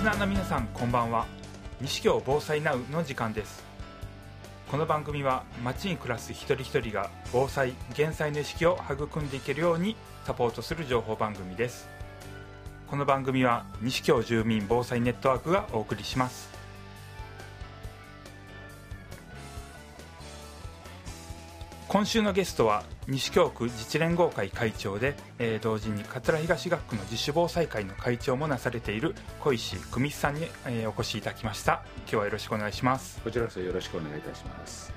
スナーの皆さんこんばんは。西京防災ナウの時間です。この番組は街に暮らす一人一人が防災減災の意識を育んでいけるようにサポートする情報番組です。この番組は西京住民防災ネットワークがお送りします。今週のゲストは西京区自治連合会会長で、えー同時に桂東学区の自主防災会の会長もなされている小石久美さんに、えーお越しいただきました。今日はよろしくお願いします。こちらこそよろしくお願いいたします。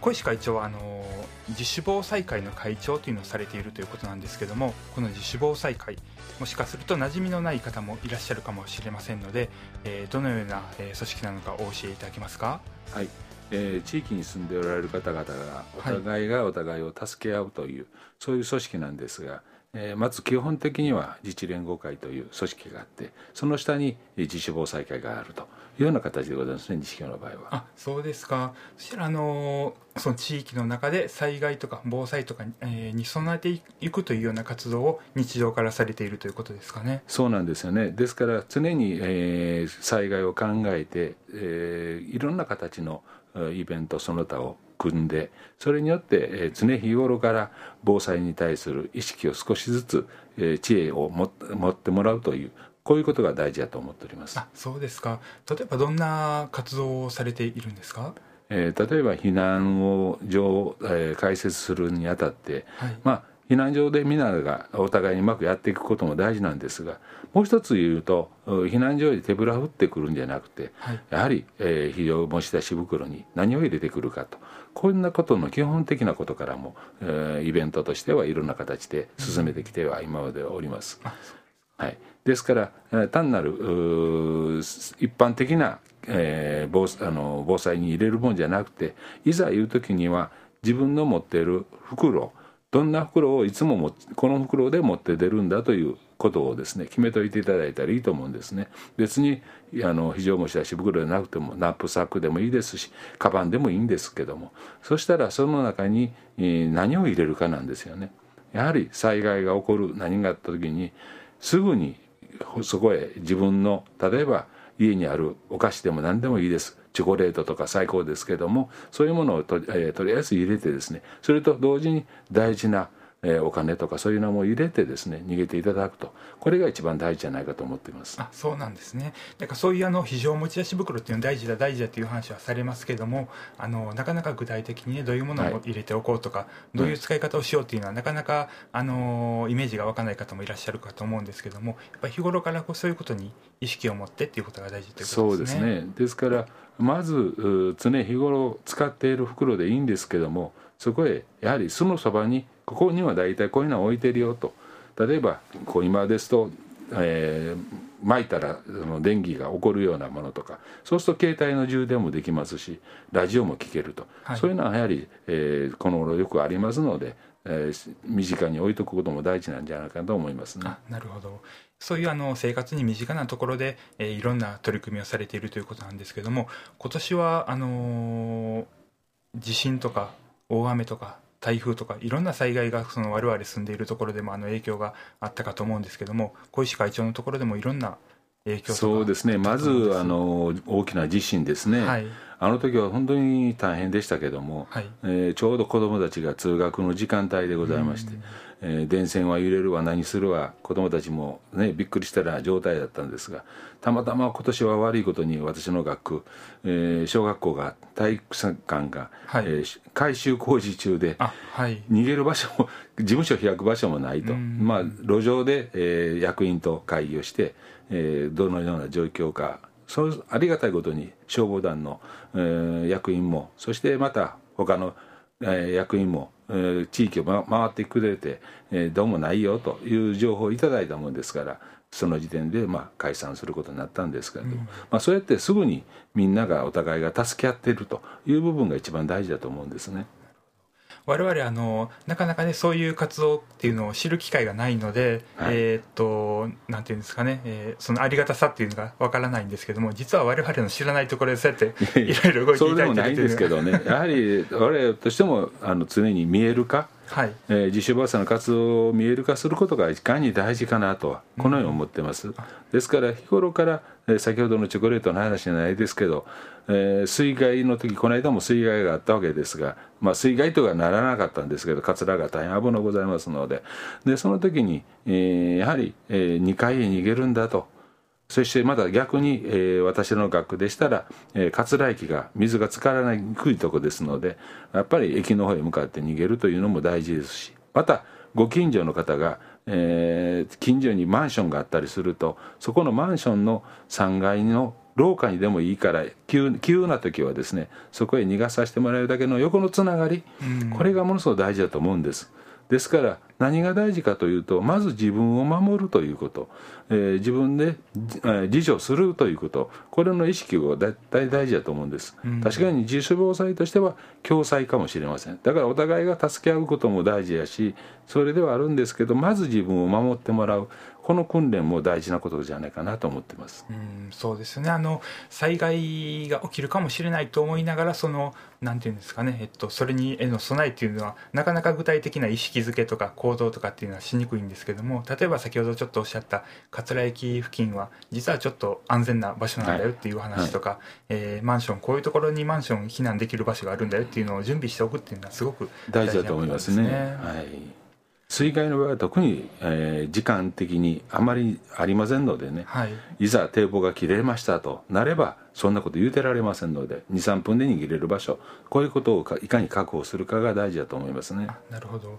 小石会長はあのー自主防災会の会長というのをされているということなんですけどもこの自主防災会もしかすると馴染みのない方もいらっしゃるかもしれませんので、えーどのような、えー組織なのかお教えいただけますか？はい、えー地域に住んでおられる方々がお互いがお互いを助け合うという、そういう組織なんですが、えーまず基本的には自治連合会という組織があってその下にえー自主防災会があるというような形でございますね西京の場合は。あそうですか。そしたらあのーその地域の中で災害とか防災とかに,、えーに備えていくというような活動を日常からされているということですかね。そうなんですよね。ですから常に、えー災害を考えて、えーいろんな形のえーイベントその他を組んでそれによって、えー常日頃から防災に対する意識を少しずつ、えー知恵を持ってもらうというこういうことが大事だと思っております。あそうですか。例えばどんな活動をされているんですか？えー例えば避難を所を、えー開設するにあたって、はい。まあ避難所でみんながお互いにうまくやっていくことも大事なんですがもう一つ言うとう避難所に手ぶら振ってくるんじゃなくて、はい。やはり、えー非常持ち出し袋に何を入れてくるかと。こんなことの基本的なことからも、えーイベントとしてはいろんな形で進めてきては今までおります。あはい、ですからえー単なる一般的な、えー防あの防災に入れるもんじゃなくていざ言う時には自分の持っている袋どんな袋をいつももこの袋で持って出るんだということをですね決めといていただいたらいいと思うんですね。別にあの非常持ち出し袋でなくてもナップサックでもいいですしカバンでもいいんですけどもそしたらその中に何を入れるかなんですよね。やはり災害が起こる何があった時にすぐにそこへ自分の例えば家にあるお菓子でも何でもいいです。チョコレートとか最高ですけどもそういうものをと,、えーとりあえず入れてですね。それと同時に大事な、えーお金とかそういうのも入れてですね逃げていただくと。これが一番大事じゃないかと思っています。あそうなんですね。なんかそういうあの非常持ち出し袋っていうのは大事だ大事だという話はされますけどもあのなかなか具体的にねどういうものを入れておこうとか、どういう使い方をしようっていうのはなかなかあのイメージが湧かない方もいらっしゃるかと思うんですけどもやっぱり日頃からこうそういうことに意識を持ってっていうことが大事というこそうとでね。ですすね。ですからまずう常日頃使っている袋でいいんですけどもそこへやはりそのそばにここには大体こういうのを置いてるよと。例えばこう今ですと、えー巻いたらその電気が起こるようなものとかそうすると携帯の充電もできますしラジオも聞けると、はい。そういうのはやはり、えーこの頃よくありますので、えー身近に置いとくことも大事なんじゃないかと思いますね。あなるほど。そういうあの生活に身近なところで、えーいろんな取り組みをされているということなんですけども今年はあのー地震とか大雨とか台風とかいろんな災害がその我々住んでいるところでもあの影響があったかと思うんですけども小石会長のところでもいろんな影響そうですね。まずあの大きな地震ですね、はい。あの時は本当に大変でしたけども、はい。えーちょうど子どもたちが通学の時間帯でございまして、えー電線は揺れるわ何するわ子どもたちも、ね、びっくりしたような状態だったんですがたまたま今年は悪いことに私の学区、えー小学校が体育館が、はい。えー改修工事中であはい。逃げる場所も事務所開く場所もないと、うん。まあ、路上で、えー役員と会議をして、えーどのような状況かそうありがたいことに消防団の、えー役員もそしてまた他の、えー役員も、えー地域を、ま、回ってくれて、えーどうもないよという情報をいただいたもんですからその時点で、まあ、解散することになったんですけれども、まあ、そうやってすぐにみんながお互いが助け合っているという部分が一番大事だと思うんですね。我々あのなかなかねそういう活動っていうのを知る機会がないので、はい。えーっとなんていうんですかね、えーそのありがたさっていうのがわからないんですけども実は我々の知らないところでそうやっていろいろ動いていただいてるそうでもないんですけどね。やはり我々としてもあの常に見える化はい。えー自主防災の活動を見える化することがいかに大事かなとはこのように思ってます、ですから日頃から、えー先ほどのチョコレートの話じゃないですけど、えー水害の時この間も水害があったわけですが、まあ、水害とはならなかったんですけど桂が大変危のございますので。でその時に、えーやはり、え2階へ逃げるんだと。そしてまた逆に、えー私の学区でしたら、えー桂駅が水が浸からにくいとこですのでやっぱり駅の方へ向かって逃げるというのも大事ですしまたご近所の方が、えー近所にマンションがあったりするとそこのマンションの3階の廊下にでもいいから急急な時はですねそこへ逃がさせてもらえるだけの横のつながり、これがものすごく大事だと思うんです。ですから何が大事かというとまず自分を守るということ、えー自分で、自助するということ。これの意識が絶対大事だと思うんです、確かに自主防災としては共済かもしれません。だからお互いが助け合うことも大事やしそれではあるんですけどまず自分を守ってもらう。この訓練も大事なことじゃないかなと思ってます、うん、そうですね。あの災害が起きるかもしれないと思いながらそのなんていうんですかね、えっと、それにへの備えっていうのはなかなか具体的な意識づけとか行動とかっていうのはしにくいんですけども例えば先ほどちょっとおっしゃった桂駅付近は実はちょっと安全な場所なんだよっていう話とか、えーマンションこういうところにマンション避難できる場所があるんだよっていうのを準備しておくっていうのはすごく大事だと思いますね。はい、水害の場合は特に、えー時間的にあまりありませんのでね、はい。いざ堤防が切れましたとなればそんなこと言うてられませんので23分で逃げれる場所こういうことをかいかに確保するかが大事だと思いますね。なるほど。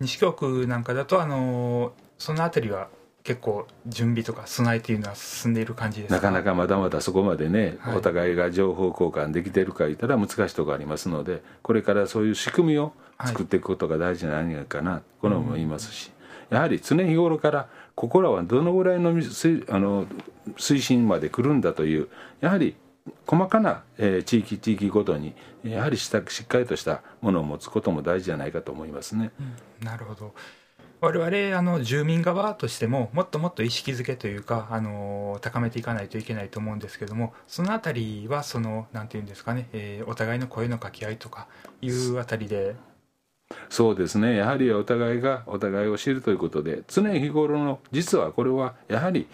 西京区なんかだとあのそのあたりは結構準備とか備えっていうのは進んでいる感じですか？なかなかまだまだそこまでね、はい。お互いが情報交換できてるか言ったら難しいところありますのでこれからそういう仕組みを作っていくことが大事ないかな、このも言いますし、やはり常日頃からここらはどのぐらいの水あの水深まで来るんだというやはり細かな、えー地域地域ごとにやはりしたしっかりとしたものを持つことも大事じゃないかと思いますね。なるほど。我々あの住民側としてももっともっと意識づけというかあの高めていかないといけないと思うんですけどもそのあたりはそのなんていうんですかね、えーお互いの声の掛け合いとかいうあたりでそうですね。やはりお互いがお互いを知るということで常日頃の実はこれはやはり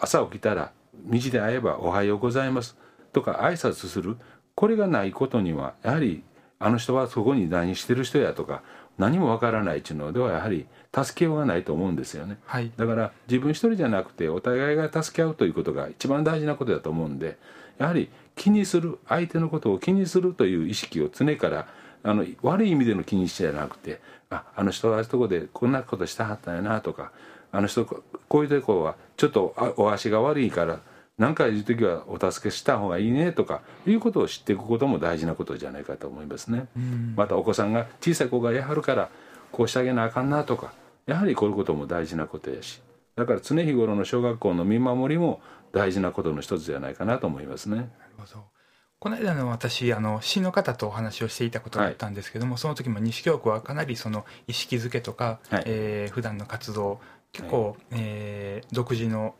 朝起きたら道で会えば「おはようございます」とか挨拶する。これがないことにはやはりあの人はそこに何してる人やとか何もわからないっていうのではやはり助けようがないと思うんですよね。はい。だから自分一人じゃなくてお互いが助け合うということが一番大事なことだと思うんでやはり気にする相手のことを気にするという意識を常からあの悪い意味での気にしじゃなくてああの人はああいうとこでこんなことしたはったんやなとかあの人ここういうとこはちょっとあお足が悪いから何か言う時はお助けした方がいいねとかいうことを知っていくことも大事なことじゃないかと思いますね。またお子さんが小さい子がやはるからこうしてあげなあかんなとかやはりこういうことも大事なことやしだから常日頃の小学校の見守りも大事なことの一つじゃないかなと思いますね。なるほどこの間の私あの市の方とお話をしていたことがあったんですけども、その時も西京区はかなりその意識づけとか、はい。えー普段の活動結構、えー独自の、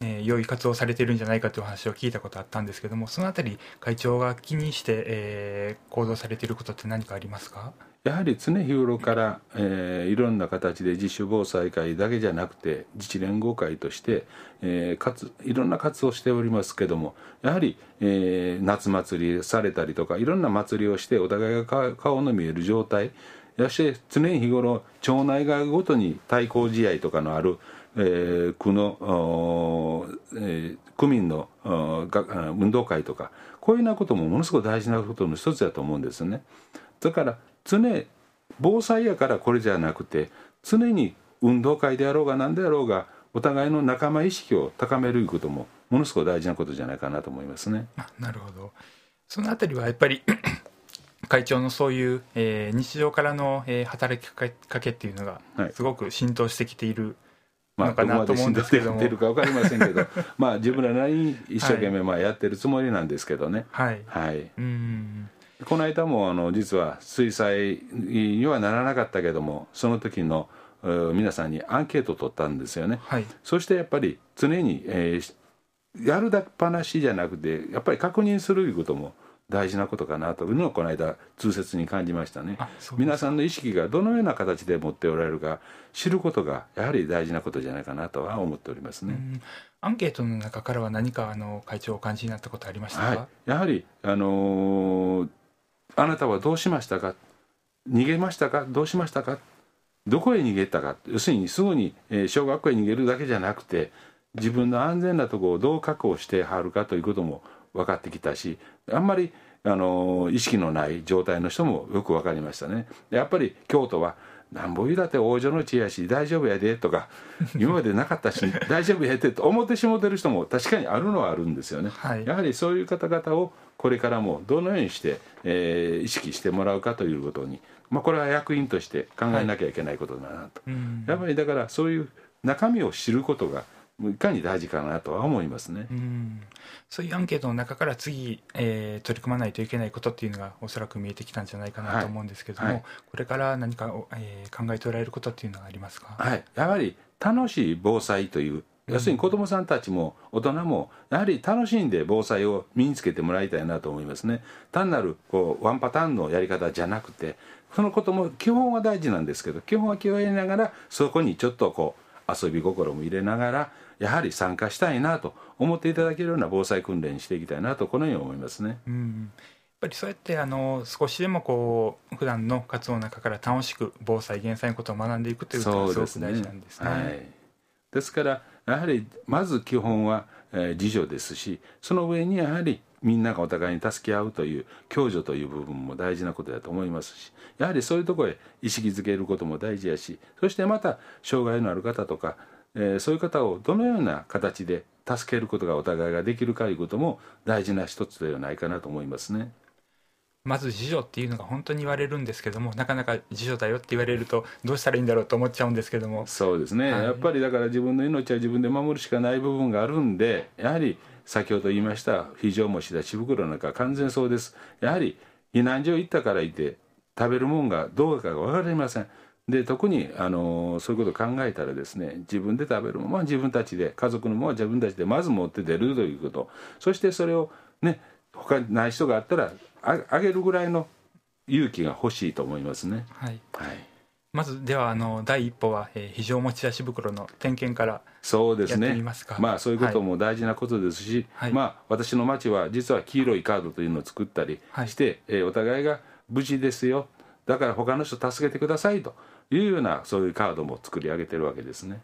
えー良い活動をされてるんじゃないかというお話を聞いたことあったんですけどもそのあたり会長が気にして、えー行動されていることって何かありますか？やはり常日頃から、えーいろんな形で自主防災会だけじゃなくて自治連合会として、えーかついろんな活動をしておりますけどもやはり、えー夏祭りされたりとかいろんな祭りをしてお互いが顔の見える状態そして常日頃町内側ごとに対抗試合とかのある、えー区の、えー区民の運動会とかこういうようなこともものすごく大事なことの一つだと思うんですね。だから常防災やからこれじゃなくて常に運動会であろうが何であろうがお互いの仲間意識を高めることもものすごく大事なことじゃないかなと思いますね。あなるほど。そのあたりはやっぱり 会長のそういう、えー日常からの、えー働きかけっていうのがはい。すごく浸透してきているまあ、のかなと思うんですけども、るか分かりませんけど まあ自分らなりに一生懸命まあやってるつもりなんですけどね。はい。はい、うんこの間もあの実は水災にはならなかったけどもその時のえー皆さんにアンケートを取ったんですよね。はい。そしてやっぱり常に、えーやるだけっぱなしじゃなくてやっぱり確認するいうことも大事なことかなというのをこの間痛切に感じましたね。皆さんの意識がどのような形で持っておられるか知ることがやはり大事なことじゃないかなとは思っておりますね、うん。アンケートの中からは何かあの会長お感じになったことありましたか、はい、やはり、あのーあなたはどうしましたか？逃げましたか？どうしましたか？どこへ逃げたか？要するにすぐに、小学校へ逃げるだけじゃなくて自分の安全なところをどう確保してはるかということも分かってきたしあんまり、あの意識のない状態の人もよく分かりましたね。やっぱり京都はなんぼ言うだって王女の地やし大丈夫やでとか 今までなかったし大丈夫やでと思ってしもてる人も確かにあるのはあるんですよね。はい。やはりそういう方々をこれからもどのようにして、えー意識してもらうかということに、まあ、これは役員として考えなきゃいけないことだなと、うん。やっぱりだからそういう中身を知ることがいかに大事かなとは思いますね。うん。そういうアンケートの中から次、えー取り組まないといけないことっていうのがおそらく見えてきたんじゃないかなと思うんですけども、はい。はいこれから何かお、えー考えておられることっていうのはありますか、はい、やはり楽しい防災という要するに子どもさんたちも大人もやはり楽しんで防災を身につけてもらいたいなと思いますね。単なるこうワンパターンのやり方じゃなくてそのことも基本は大事なんですけど基本は気を入れながらそこにちょっとこう遊び心も入れながらやはり参加したいなと思っていただけるような防災訓練にしていきたいなとこのように思いますね。うんやっぱりそうやってあの少しでもこう普段の活動の中から楽しく防災減災のことを学んでいくということがすごく大事なんですね。はい、ですからやはりまず基本は、えー自助ですしその上にやはりみんながお互いに助け合うという共助という部分も大事なことだと思いますしやはりそういうところへ意識づけることも大事やしそしてまた障害のある方とか、えーそういう方をどのような形で助けることがお互いができるかということも大事な一つではないかなと思いますね。まず自助っていうのが本当に言われるんですけどもなかなか自助だよって言われるとどうしたらいいんだろうと思っちゃうんですけども。そうですね、はい。やっぱりだから自分の命は自分で守るしかない部分があるんでやはり先ほど言いました非常持ちだ血袋なんか完全そうです。やはり避難所行ったからいて食べるもんがどうかが分かりません。で特にあのそういうことを考えたらですね自分で食べるものは自分たちで家族のものは自分たちでまず持って出るということ。そしてそれをね他にない人があったらああげるぐらいの勇気が欲しいと思いますね。はい、はい。まずではあの第一歩は、えー非常持ち出し袋の点検からそうですね。ますか。まあそういうことも大事なことですし、はい。まあ私の町は実は黄色いカードというのを作ったりはい。して、えーお互いが無事ですよ。だから他の人助けてくださいというようなそういうカードも作り上げてるわけですね。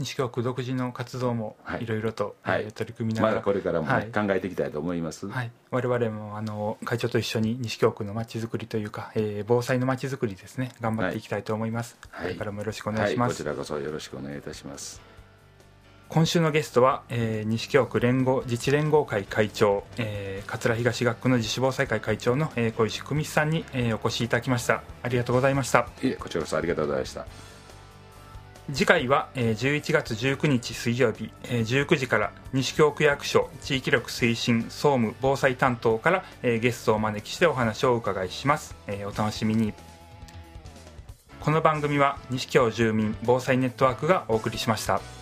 西京区独自の活動もはい。いろいろと、はい。えー取り組みながら、まだこれからもね、はい。考えていきたいと思います。はい、我々もあの会長と一緒に西京区のまちづくりというか、えー防災のまちづくりですね頑張っていきたいと思います、はい。これからもよろしくお願はいい、します、こちらこそよろしくお願いいたします。今週のゲストは、えー西京区連合自治連合会会長、えー桂東学区の自主防災会会長の、えー小石久美さんに、えーお越しいただきました。ありがとうございました。いえ、こちらこそありがとうございました。次回は、11月19日水曜日、19時から西京区役所地域力推進総務防災担当から、ゲストをお招きしてお話をお伺いします、お楽しみに。この番組は西京住民防災ネットワークがお送りしました。